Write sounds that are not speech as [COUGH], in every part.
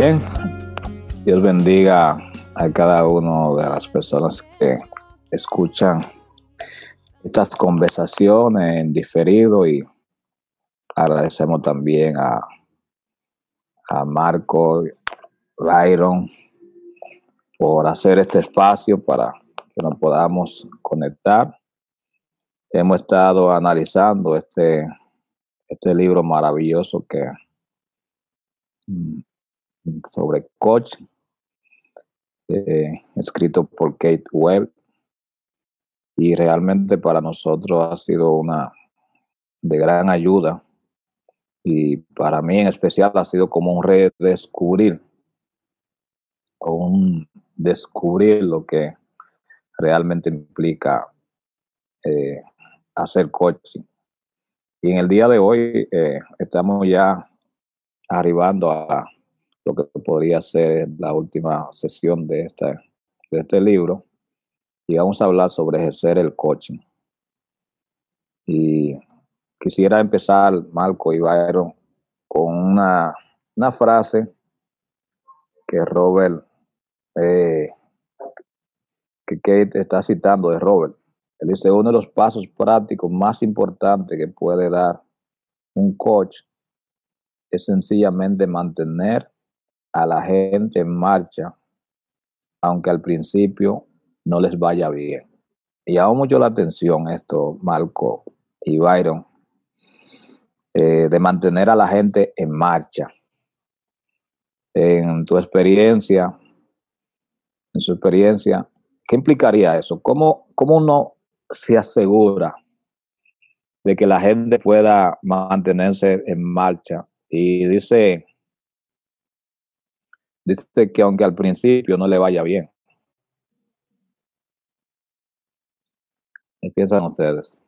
Bien, Dios bendiga a cada una de las personas que escuchan estas conversaciones en diferido y agradecemos también a, a Marco, Byron, por hacer este espacio para que nos podamos conectar. Hemos estado analizando este, este libro maravilloso que mm, sobre coach, eh, escrito por Kate Webb. Y realmente para nosotros ha sido una de gran ayuda. Y para mí en especial ha sido como un redescubrir, un descubrir lo que realmente implica eh, hacer coaching. Y en el día de hoy eh, estamos ya arribando a lo que podría ser la última sesión de este, de este libro y vamos a hablar sobre ejercer el coaching. Y quisiera empezar, Marco y Byron, con una, una frase que Robert, eh, que Kate está citando de Robert. Él dice, uno de los pasos prácticos más importantes que puede dar un coach es sencillamente mantener a la gente en marcha, aunque al principio no les vaya bien. Y llama mucho la atención esto, Marco y Byron, eh, de mantener a la gente en marcha. En tu experiencia, en su experiencia, ¿qué implicaría eso? ¿Cómo, cómo uno se asegura de que la gente pueda mantenerse en marcha? Y dice, dice que aunque al principio no le vaya bien. ¿Qué piensan ustedes?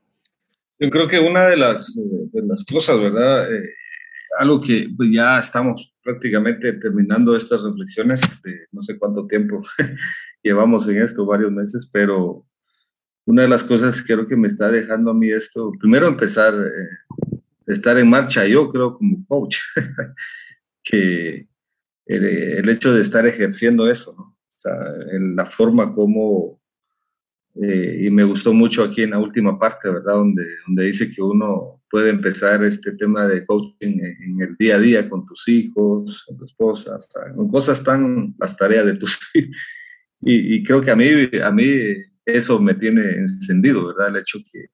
Yo creo que una de las, de las cosas, ¿verdad? Eh, algo que pues, ya estamos prácticamente terminando estas reflexiones de no sé cuánto tiempo [LAUGHS] llevamos en esto, varios meses, pero una de las cosas que creo que me está dejando a mí esto, primero empezar, eh, estar en marcha yo creo como coach, [LAUGHS] que el, hecho de estar ejerciendo eso, en la forma como eh, y me gustó mucho aquí en la última parte, ¿verdad? Donde, donde dice que uno puede empezar este tema de coaching en, el día a día con tus hijos, con tu esposa, con cosas tan, las tareas de tus [LAUGHS] hijos. Y, y, creo que a mí, a mí eso me tiene encendido, ¿verdad? El hecho que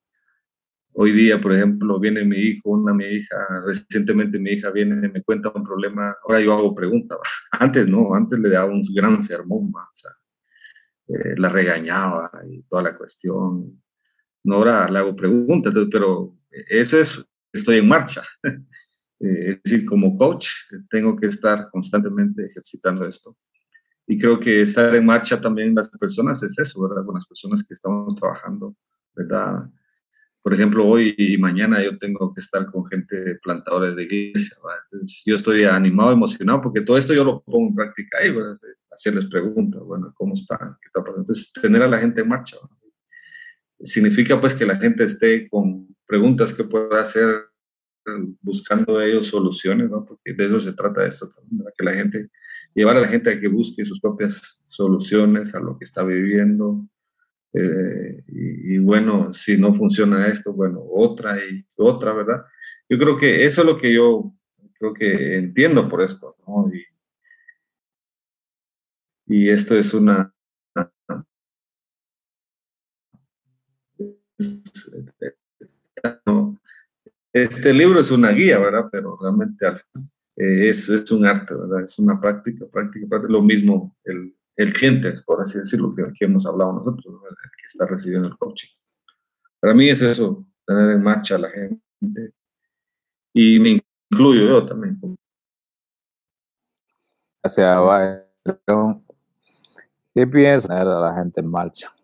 hoy día, por ejemplo, viene mi hijo, una mi hija, recientemente mi hija viene me cuenta un problema, ahora yo hago preguntas, [LAUGHS] antes no, antes le daba un gran sermón, o sea, eh, la regañaba y toda la cuestión. No ahora le hago preguntas, pero eso es, estoy en marcha. [LAUGHS] Eh, es decir, como coach tengo que estar constantemente ejercitando esto. Y creo que estar en marcha también las personas es eso, ¿verdad? Con las personas que estamos trabajando, ¿verdad? Por ejemplo, hoy y mañana yo tengo que estar con gente plantadores de iglesia. yo estoy animado, emocionado, porque todo esto yo lo pongo en práctica ahí, hacerles preguntas, bueno, ¿cómo están? ¿Qué está pasando? Entonces, tener a la gente en marcha. Significa pues que la gente esté con preguntas que pueda hacer buscando ellos soluciones, ¿no? porque de eso se trata esto también, que la gente, llevar a la gente a que busque sus propias soluciones a lo que está viviendo, eh, y, bueno, si no funciona esto, bueno, otra y otra, ¿verdad? Yo creo que eso es lo que yo creo que entiendo por esto, ¿no? Y, esto es una... Este libro es una guía, ¿verdad? Pero realmente eh, es, es un arte, ¿verdad? Es una práctica, práctica, práctica. Lo mismo el, el cliente, por así decirlo, que, que hemos hablado nosotros, el que está recibiendo el coaching. Para mí es eso, tener en marcha a la gente. Y me incluyo yo también. Gracias, Byron. ¿Qué piensas tener a la gente en marcha?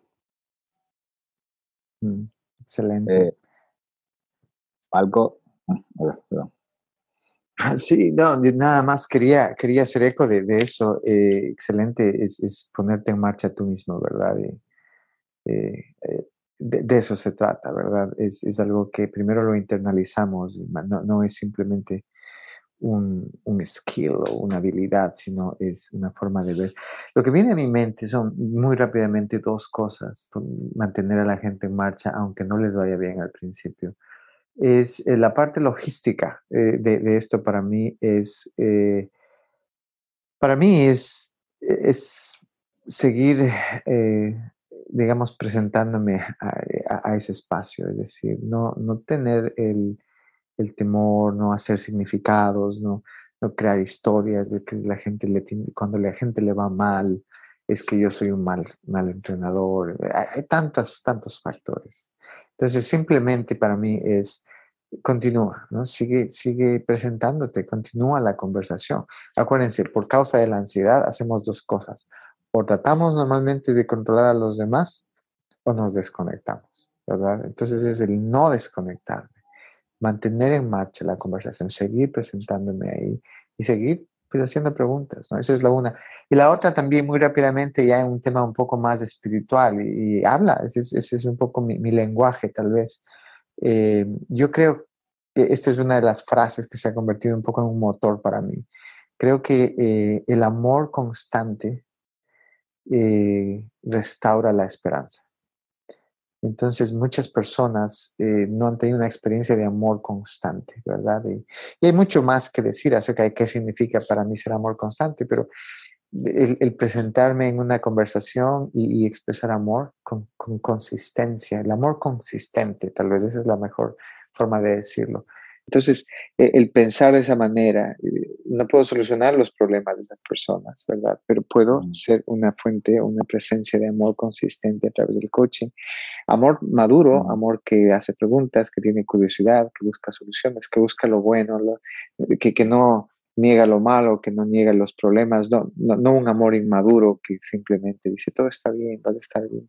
Mm, excelente. Eh, algo. Sí, no, nada más quería, quería hacer eco de, eso. Eh, excelente es, ponerte en marcha tú mismo, ¿verdad? Eh, de, eso se trata, ¿verdad? Es, es, algo que primero lo internalizamos, no, no es simplemente un, un, skill o una habilidad, sino es una forma de ver. Lo que viene a mi mente son muy rápidamente dos cosas, mantener a la gente en marcha, aunque no les vaya bien al principio. Es eh, la parte logística eh, de, de, esto para mí es, eh, para mí es, es seguir, digamos, presentándome a, ese espacio, es decir, no, no tener el el temor, no hacer significados, no, no crear historias de que la gente le tiene, cuando la gente le va mal, es que yo soy un mal, mal entrenador. Hay tantos, tantos factores. Entonces, simplemente para mí es, continúa, ¿no? Sigue, sigue presentándote, continúa la conversación. Acuérdense, por causa de la ansiedad hacemos dos cosas. O tratamos normalmente de controlar a los demás o nos desconectamos, ¿verdad? Entonces es el no desconectarme mantener en marcha la conversación, seguir presentándome ahí y seguir pues, haciendo preguntas, ¿no? Esa es la una. Y la otra también muy rápidamente ya en un tema un poco más espiritual y, habla, ese es, un poco mi, lenguaje tal vez. Eh, yo creo que esta es una de las frases que se ha convertido un poco en un motor para mí. Creo que eh, el amor constante eh, restaura la esperanza. Entonces, muchas personas eh, no han tenido una experiencia de amor constante, ¿verdad? Y, hay mucho más que decir acerca de qué significa para mí ser amor constante, pero el, presentarme en una conversación y, expresar amor con, con, consistencia, el amor consistente, tal vez esa es la mejor forma de decirlo. Entonces, e, el pensar de esa manera, eh, no puedo solucionar los problemas de esas personas, ¿verdad? Pero puedo mm. ser una fuente, una presencia de amor consistente a través del coaching. Amor maduro, mm. amor que hace preguntas, que tiene curiosidad, que busca soluciones, que busca lo bueno, que, que no niega lo malo, que no niega los problemas, no, no, no un amor inmaduro que simplemente dice todo está bien, va a estar bien.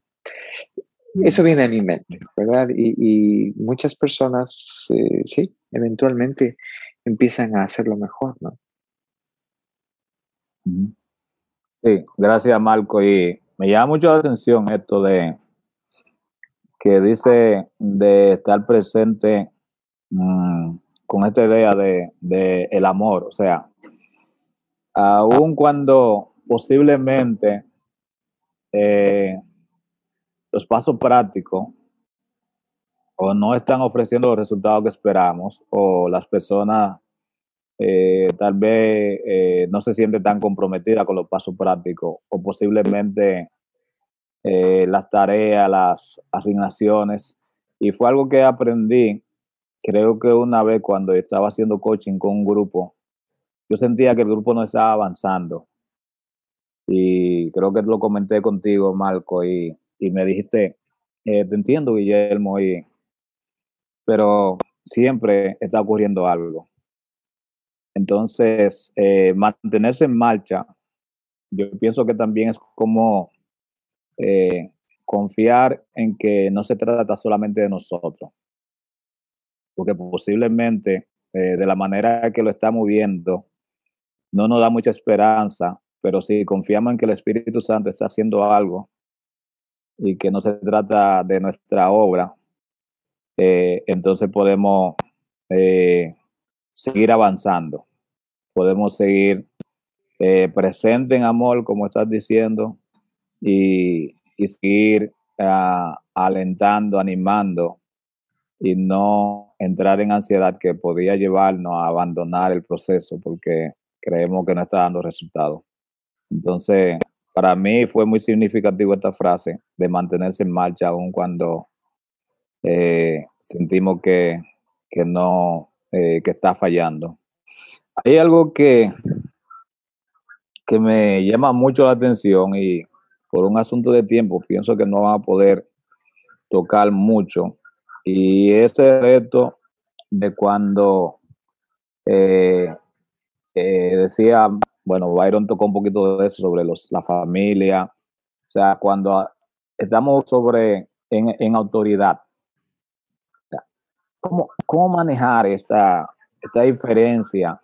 Eso viene a mi mente, ¿verdad? Y, muchas personas, eh, sí, eventualmente empiezan a hacerlo mejor, ¿no? Sí, gracias Marco. Y me llama mucho la atención esto de que dice de estar presente mm, con esta idea de, el amor. O sea, aun cuando posiblemente eh, los pasos prácticos o no están ofreciendo los resultados que esperamos o las personas eh, tal vez eh, no se sienten tan comprometidas con los pasos prácticos o posiblemente eh, las tareas, las asignaciones. Y fue algo que aprendí, creo que una vez cuando estaba haciendo coaching con un grupo, yo sentía que el grupo no estaba avanzando. Y creo que lo comenté contigo, Marco, y y me dijiste, te entiendo, Guillermo, y, pero siempre está ocurriendo algo. Entonces, eh, mantenerse en marcha, yo pienso que también es como eh, confiar en que no se trata solamente de nosotros, porque posiblemente de la manera que lo estamos viendo, no nos da mucha esperanza, pero si confiamos en que el Espíritu Santo está haciendo algo, y que no se trata de nuestra obra, eh, entonces podemos eh, seguir avanzando, podemos seguir eh, presente en amor, como estás diciendo, y, seguir ah, alentando, animando y no entrar en ansiedad que podría llevarnos a abandonar el proceso porque creemos que no está dando resultados. Entonces, para mí fue muy significativo esta frase de mantenerse en marcha aun cuando eh, sentimos que, no, eh, que está fallando. Hay algo que, que me llama mucho la atención y por un asunto de tiempo pienso que no van a poder tocar mucho y ese reto de cuando eh, decía bueno, Byron tocó un poquito de eso sobre los, la familia. O sea, cuando estamos sobre en, autoridad, ¿cómo, ¿cómo, manejar esta, esta diferencia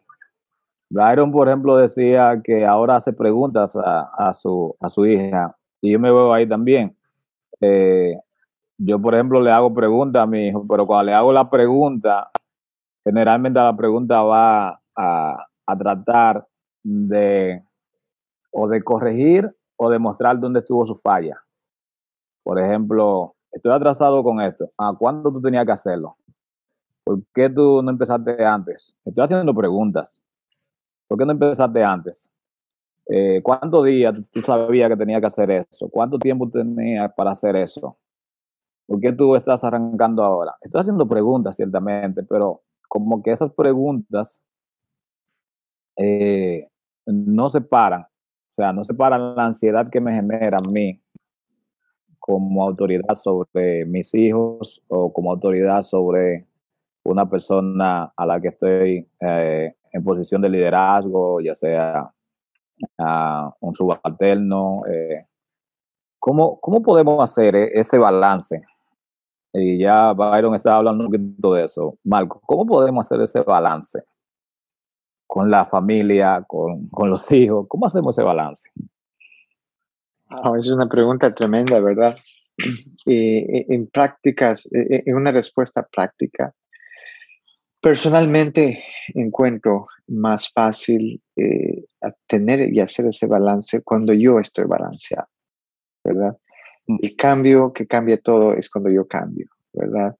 Byron, por ejemplo, decía que ahora hace preguntas a, su, a su hija, y yo me veo ahí también. Eh, yo, por ejemplo, le hago preguntas a mi hijo, pero cuando le hago la pregunta, generalmente la pregunta va a, a tratar de o de corregir o de mostrar dónde estuvo su falla. Por ejemplo, estoy atrasado con esto. ¿A cuándo tú tenías que hacerlo? ¿Por qué tú no empezaste antes? Estoy haciendo preguntas. ¿Por qué no empezaste antes? Eh, ¿Cuántos días tú sabías que tenía que hacer eso? ¿Cuánto tiempo tenías para hacer eso? ¿Por qué tú estás arrancando ahora? Estoy haciendo preguntas, ciertamente, pero como que esas preguntas eh, no se paran. O sea, no se paran la ansiedad que me genera a mí como autoridad sobre mis hijos o como autoridad sobre una persona a la que estoy eh, en posición de liderazgo, ya sea uh, un subalterno. Eh, ¿cómo, ¿Cómo podemos hacer e-, ese balance? Y ya Byron estaba hablando un poquito de eso. Marco, ¿cómo podemos hacer ese balance con la familia, con, con los hijos? ¿Cómo hacemos ese balance? es una pregunta tremenda, ¿verdad? Eh, en prácticas, en una respuesta práctica, Personalmente encuentro más fácil eh, tener y hacer ese balance cuando yo estoy balanceado, ¿verdad? Mm. El cambio que cambia todo es cuando yo cambio, ¿verdad?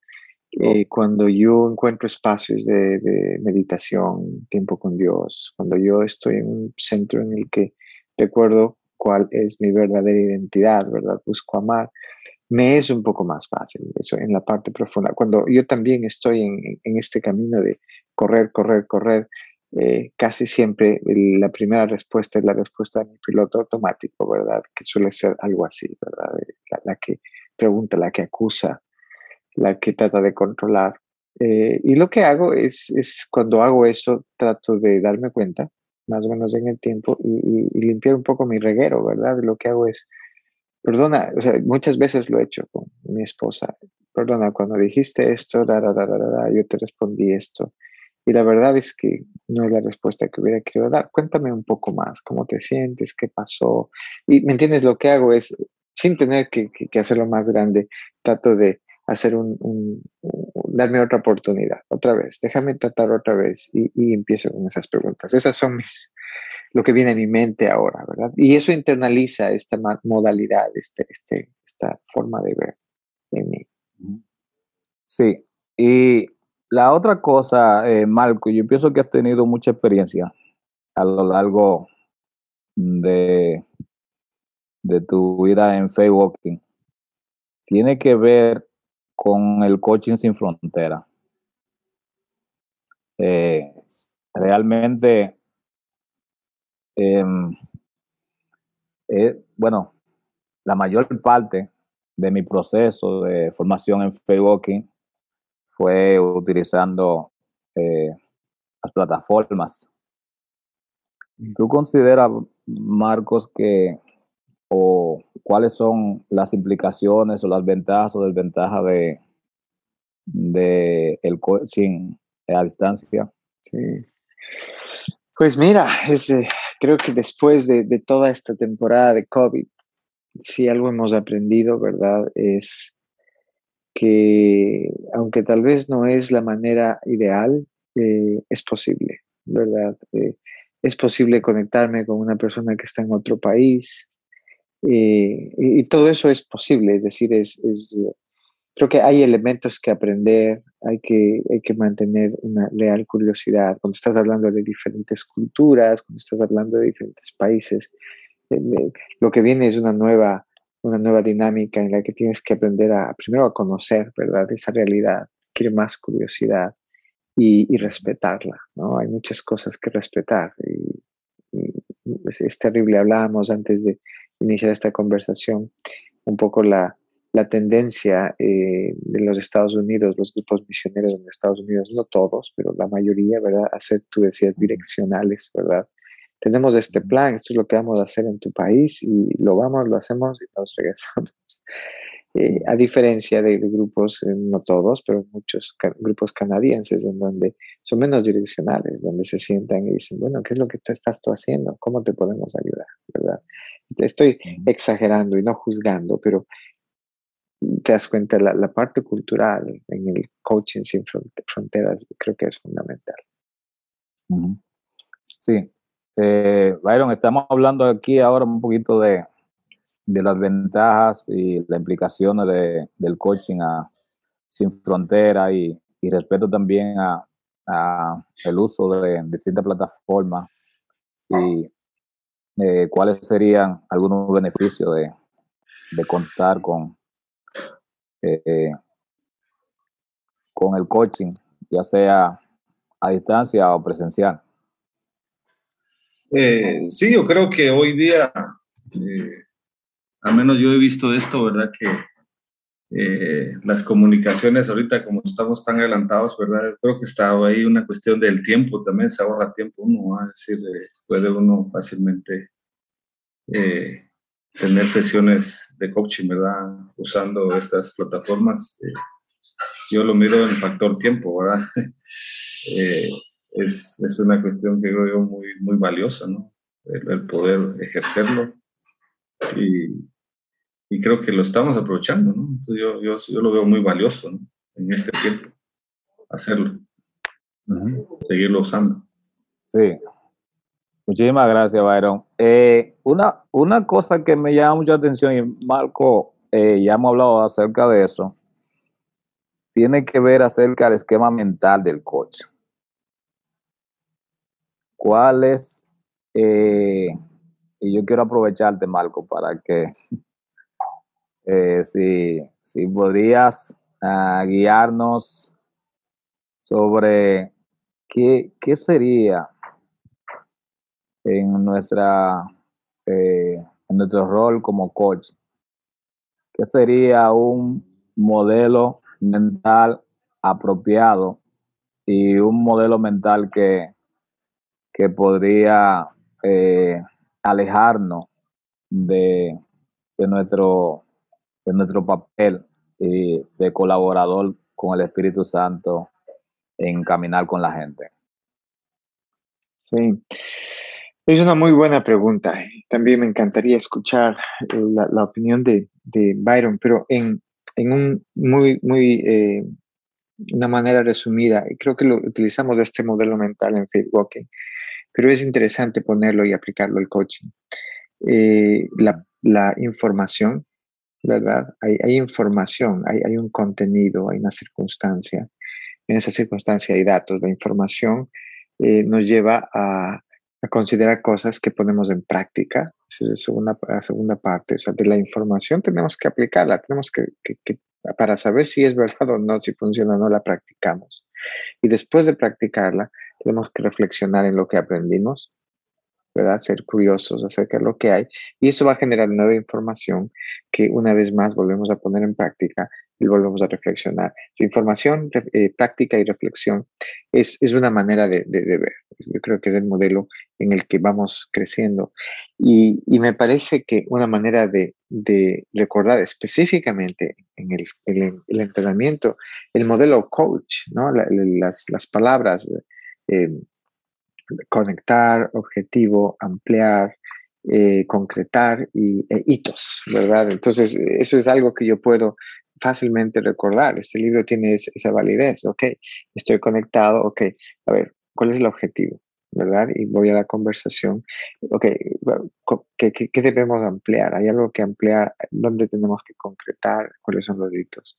Eh, cuando yo encuentro espacios de, de, meditación, tiempo con Dios, cuando yo estoy en un centro en el que recuerdo cuál es mi verdadera identidad, ¿verdad? Busco amar, me es un poco más fácil, eso en la parte profunda. Cuando yo también estoy en, este camino de correr, correr, correr, eh, casi siempre la primera respuesta es la respuesta de mi piloto automático, ¿verdad? Que suele ser algo así, ¿verdad? La, que pregunta, la que acusa, la que trata de controlar. Eh, y lo que hago es, es, cuando hago eso, trato de darme cuenta, más o menos en el tiempo, y limpiar un poco mi reguero, ¿verdad? Lo que hago es perdona, o sea, muchas veces lo he hecho con mi esposa, perdona, cuando dijiste esto, yo te respondí esto. Y la verdad es que no es la respuesta que hubiera querido dar. Cuéntame un poco más, cómo te sientes, qué pasó. Y, ¿me entiendes? Lo que hago es, sin tener que, hacerlo más grande, trato de hacer un, darme otra oportunidad, otra vez, déjame tratar otra vez y empiezo con esas preguntas. Esas son mis, lo que viene a mi mente ahora, ¿verdad? Y eso internaliza esta modalidad, este, este, esta forma de ver en mí. Sí, y la otra cosa, eh, Marco, yo pienso que has tenido mucha experiencia a lo largo de, de tu vida en Walking. Tiene que ver con el coaching sin frontera. Eh, realmente Em, eh, bueno, la mayor parte de mi proceso de formación en Walking fue utilizando eh, las plataformas. ¿Tú consideras, Marcos, que o cuáles son las implicaciones o las ventajas o desventajas de, de el coaching a distancia? Sí. Pues mira, eh, creo que después de, toda esta temporada de COVID, si algo hemos aprendido, ¿verdad? Es que aunque tal vez no es la manera ideal, eh, es posible, ¿verdad? Eh, es posible conectarme con una persona que está en otro país y, y, todo eso es posible, es decir, es creo que hay elementos que aprender, hay que, hay que mantener una real curiosidad. Cuando estás hablando de diferentes culturas, cuando estás hablando de diferentes países, eh, lo que viene es una nueva, una nueva dinámica en la que tienes que aprender a, primero a conocer, ¿verdad? Esa realidad, quiere más curiosidad y, respetarla, ¿no? Hay muchas cosas que respetar y, es, es terrible. Hablábamos antes de iniciar esta conversación un poco la, la tendencia eh, de los Estados Unidos, los grupos misioneros en Estados Unidos, no todos, pero la mayoría, ¿verdad? Hacer, tú decías, direccionales, ¿verdad? Tenemos este plan, esto es lo que vamos a hacer en tu país y lo vamos, lo hacemos y nos regresamos. [LAUGHS] Eh, a diferencia de, grupos, eh, no todos, pero muchos grupos canadienses en donde son menos direccionales, donde se sientan y dicen, bueno, ¿qué es lo que tú estás tú haciendo? ¿Cómo te podemos ayudar? ¿verdad? Estoy exagerando y no juzgando, pero te das cuenta, la, parte cultural en el coaching sin fronteras creo que es fundamental. Sí. Eh, Byron, estamos hablando aquí ahora un poquito de, de las ventajas y las implicaciones de, del coaching sin frontera y, y respeto también a, a, el uso de distintas plataformas y eh, cuáles serían algunos beneficios de, de contar con, eh, con el coaching, ya sea a distancia o presencial. Eh, sí, yo creo que hoy día, eh, al menos yo he visto esto, ¿verdad? Que las comunicaciones ahorita, como estamos tan adelantados, ¿verdad? Creo que está ahí una cuestión del tiempo, también se ahorra tiempo uno, va a decir, puede uno fácilmente tener sesiones de coaching, ¿verdad? Usando estas plataformas. yo lo miro en factor tiempo, ¿verdad? [LAUGHS] es, es, una cuestión que creo yo muy, muy valiosa, ¿no? El, poder ejercerlo y, y, creo que lo estamos aprovechando, ¿no? yo, yo, yo, lo veo muy valioso, ¿no? En este tiempo, hacerlo, seguirlo usando. Sí. Muchísimas gracias, Byron. Eh, una, una cosa que me llama mucha atención, y Marco, eh, ya hemos hablado acerca de eso, tiene que ver acerca del esquema mental del coche cuáles, eh, y yo quiero aprovecharte, Marco, para que [LAUGHS] eh, si, si, podrías ah, guiarnos sobre qué, qué, sería en nuestra eh, en nuestro rol como coach, qué sería un modelo mental apropiado y un modelo mental que que podría eh, alejarnos de, nuestro, de nuestro papel de colaborador con el Espíritu Santo en caminar con la gente. Sí, es una muy buena pregunta. También me encantaría escuchar la, opinión de, Byron, pero en, un muy, muy, eh, una manera resumida, creo que lo utilizamos este modelo mental en Faith Walking pero es interesante ponerlo y aplicarlo al coaching. Eh, la, información, ¿verdad? Hay, información, hay, hay, un contenido, hay una circunstancia. En esa circunstancia hay datos. La información eh, nos lleva a, considerar cosas que ponemos en práctica. Esa es la segunda, segunda parte. O sea, de la información tenemos que aplicarla, tenemos que, que, para saber si es verdad o no, si funciona o no, la practicamos. Y después de practicarla, tenemos que reflexionar en lo que aprendimos, ¿verdad? Ser curiosos acerca de lo que hay. Y eso va a generar nueva información que una vez más volvemos a poner en práctica y volvemos a reflexionar. Información, eh, práctica y reflexión es, es una manera de, de, ver. Yo creo que es el modelo en el que vamos creciendo. Y, y me parece que una manera de, de recordar específicamente en el, el, entrenamiento, el modelo coach, ¿no? las, las palabras eh, conectar, objetivo, ampliar, eh, concretar y e hitos, ¿verdad? Entonces, eso es algo que yo puedo fácilmente recordar. Este libro tiene esa validez, ok, estoy conectado, ok, a ver, ¿cuál es el objetivo? ¿verdad? Y voy a la conversación. Ok, ¿qué, qué, debemos ampliar? ¿Hay algo que ampliar? ¿Dónde tenemos que concretar? ¿Cuáles son los hitos?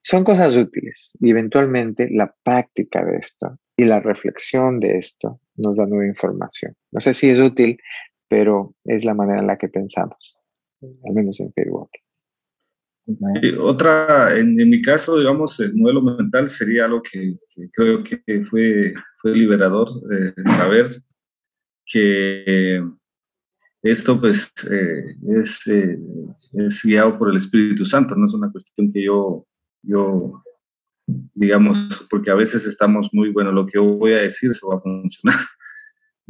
Son cosas útiles y eventualmente la práctica de esto y la reflexión de esto nos da nueva información. No sé si es útil, pero es la manera en la que pensamos, al menos en Facebook. Otra, en, mi caso, digamos, el modelo mental sería algo que, creo que fue, fue liberador, de saber que esto pues eh, es, eh, es, guiado por el Espíritu Santo, no es una cuestión que yo, yo digamos, porque a veces estamos muy, bueno, lo que yo voy a decir, eso va a funcionar.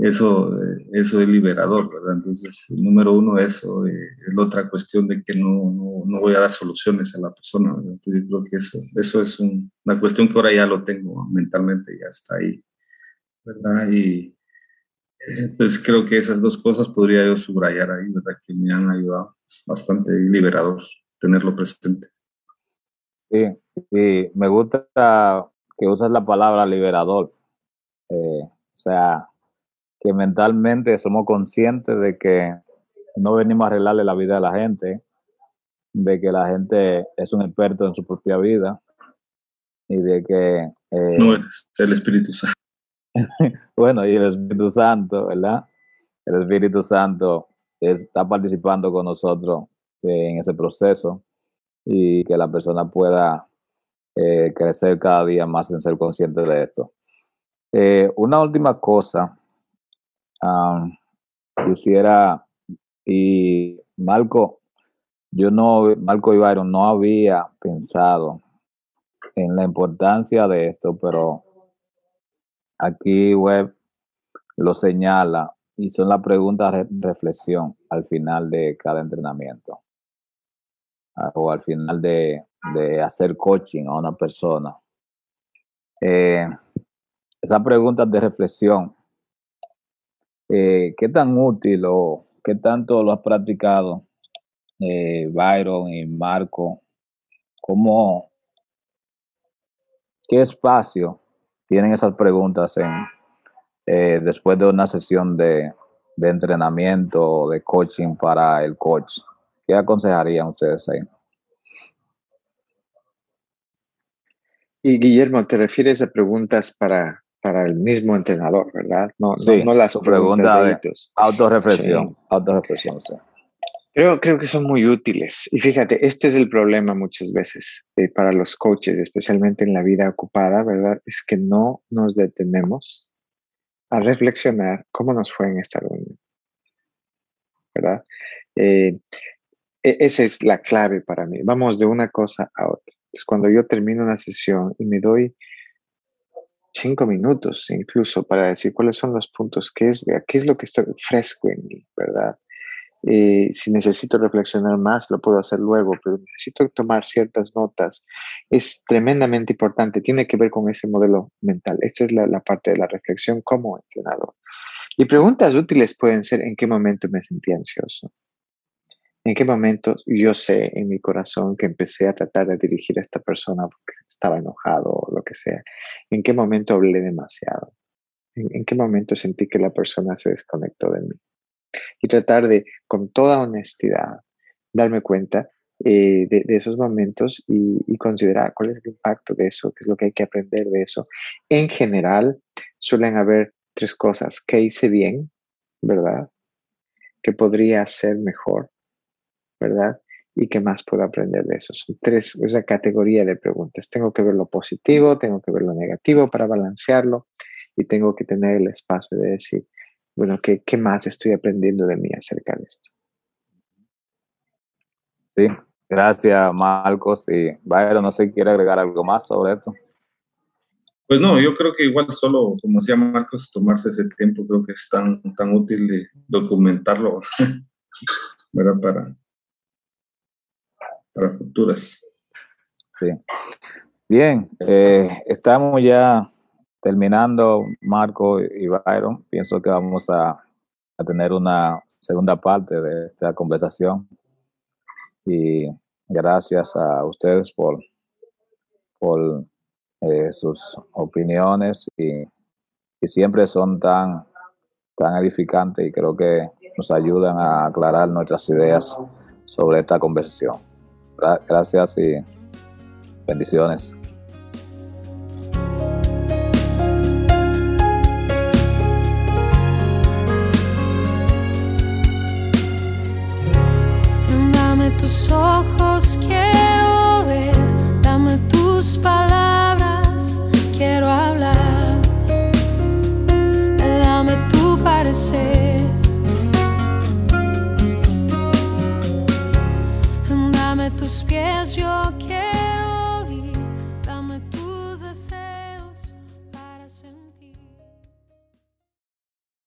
Eso, eso es liberador, ¿verdad? Entonces, número uno, eso, eh, la otra cuestión de que no, no, no, voy a dar soluciones a la persona, ¿verdad? Entonces, yo creo que eso, eso es una cuestión que ahora ya lo tengo mentalmente, ya está ahí, ¿verdad? Y entonces creo que esas dos cosas podría yo subrayar ahí, ¿verdad? Que me han ayudado bastante liberados tenerlo presente. Sí, y me gusta que usas la palabra liberador. Eh, o sea, que mentalmente somos conscientes de que no venimos a arreglarle la vida a la gente, de que la gente es un experto en su propia vida y de que... Eh, no es el Espíritu Santo. [LAUGHS] bueno, y el Espíritu Santo, ¿verdad? El Espíritu Santo está participando con nosotros en ese proceso y que la persona pueda eh, crecer cada día más en ser consciente de esto. Eh, una última cosa quisiera, y Marco, yo no, Marco Byron no había pensado en la importancia de esto, pero aquí web lo señala y son las preguntas de reflexión al final de cada entrenamiento o al final de, hacer coaching a una persona. Eh, esas preguntas de reflexión eh, ¿qué tan útil o qué tanto lo has practicado, eh, Byron y Marco? ¿Cómo, qué espacio tienen esas preguntas en, eh, después de una sesión de, de entrenamiento o de coaching para el coach? ¿Qué aconsejarían ustedes ahí? Y Guillermo, ¿te refieres a preguntas para para el mismo entrenador, ¿verdad? No, no, las preguntas de autorreflexión, autorreflexión, Creo, creo que son muy útiles. Y fíjate, este es el problema muchas veces eh, para los coaches, especialmente en la vida ocupada, ¿verdad? Es que no nos detenemos a reflexionar cómo nos fue en esta reunión, ¿verdad? Eh, e, esa es la clave para mí. Vamos de una cosa a otra. Entonces, cuando yo termino una sesión y me doy cinco minutos incluso para decir cuáles son los puntos, qué es, qué es lo que estoy fresco en mí, ¿verdad? Eh, si necesito reflexionar más, lo puedo hacer luego, pero necesito tomar ciertas notas. Es tremendamente importante, tiene que ver con ese modelo mental. Esta es la, parte de la reflexión como entrenador. Y preguntas útiles pueden ser en qué momento me sentí ansioso, ¿En qué momento yo sé en mi corazón que empecé a tratar de dirigir a esta persona porque estaba enojado o lo sea? ¿En qué momento hablé demasiado? ¿En, qué momento sentí que la persona se desconectó de mí? Y tratar de, con toda honestidad, darme cuenta eh, de, esos momentos y, y, considerar cuál es el impacto de eso, qué es lo que hay que aprender de eso. En general, suelen haber tres cosas. ¿Qué hice bien? ¿Verdad? ¿Qué podría hacer mejor? ¿verdad? ¿Y qué más puedo aprender de eso? Son tres, esa categoría de preguntas. Tengo que ver lo positivo, tengo que ver lo negativo para balancearlo y tengo que tener el espacio de decir, bueno, ¿qué, qué más estoy aprendiendo de mí acerca de esto? Sí, gracias Marcos. Y Byron, no sé si quiere agregar algo más sobre esto. Pues no, yo creo que igual solo, como decía Marcos, tomarse ese tiempo creo que es tan, tan útil documentarlo, [LAUGHS] ¿verdad? Para, para futuras. Sí. Bien, eh, estamos ya terminando, Marco y Byron. Pienso que vamos a, tener una segunda parte de esta conversación. Y gracias a ustedes por, por eh, sus opiniones y, y, siempre son tan, tan edificantes y creo que nos ayudan a aclarar nuestras ideas sobre esta conversación. Gracias y bendiciones.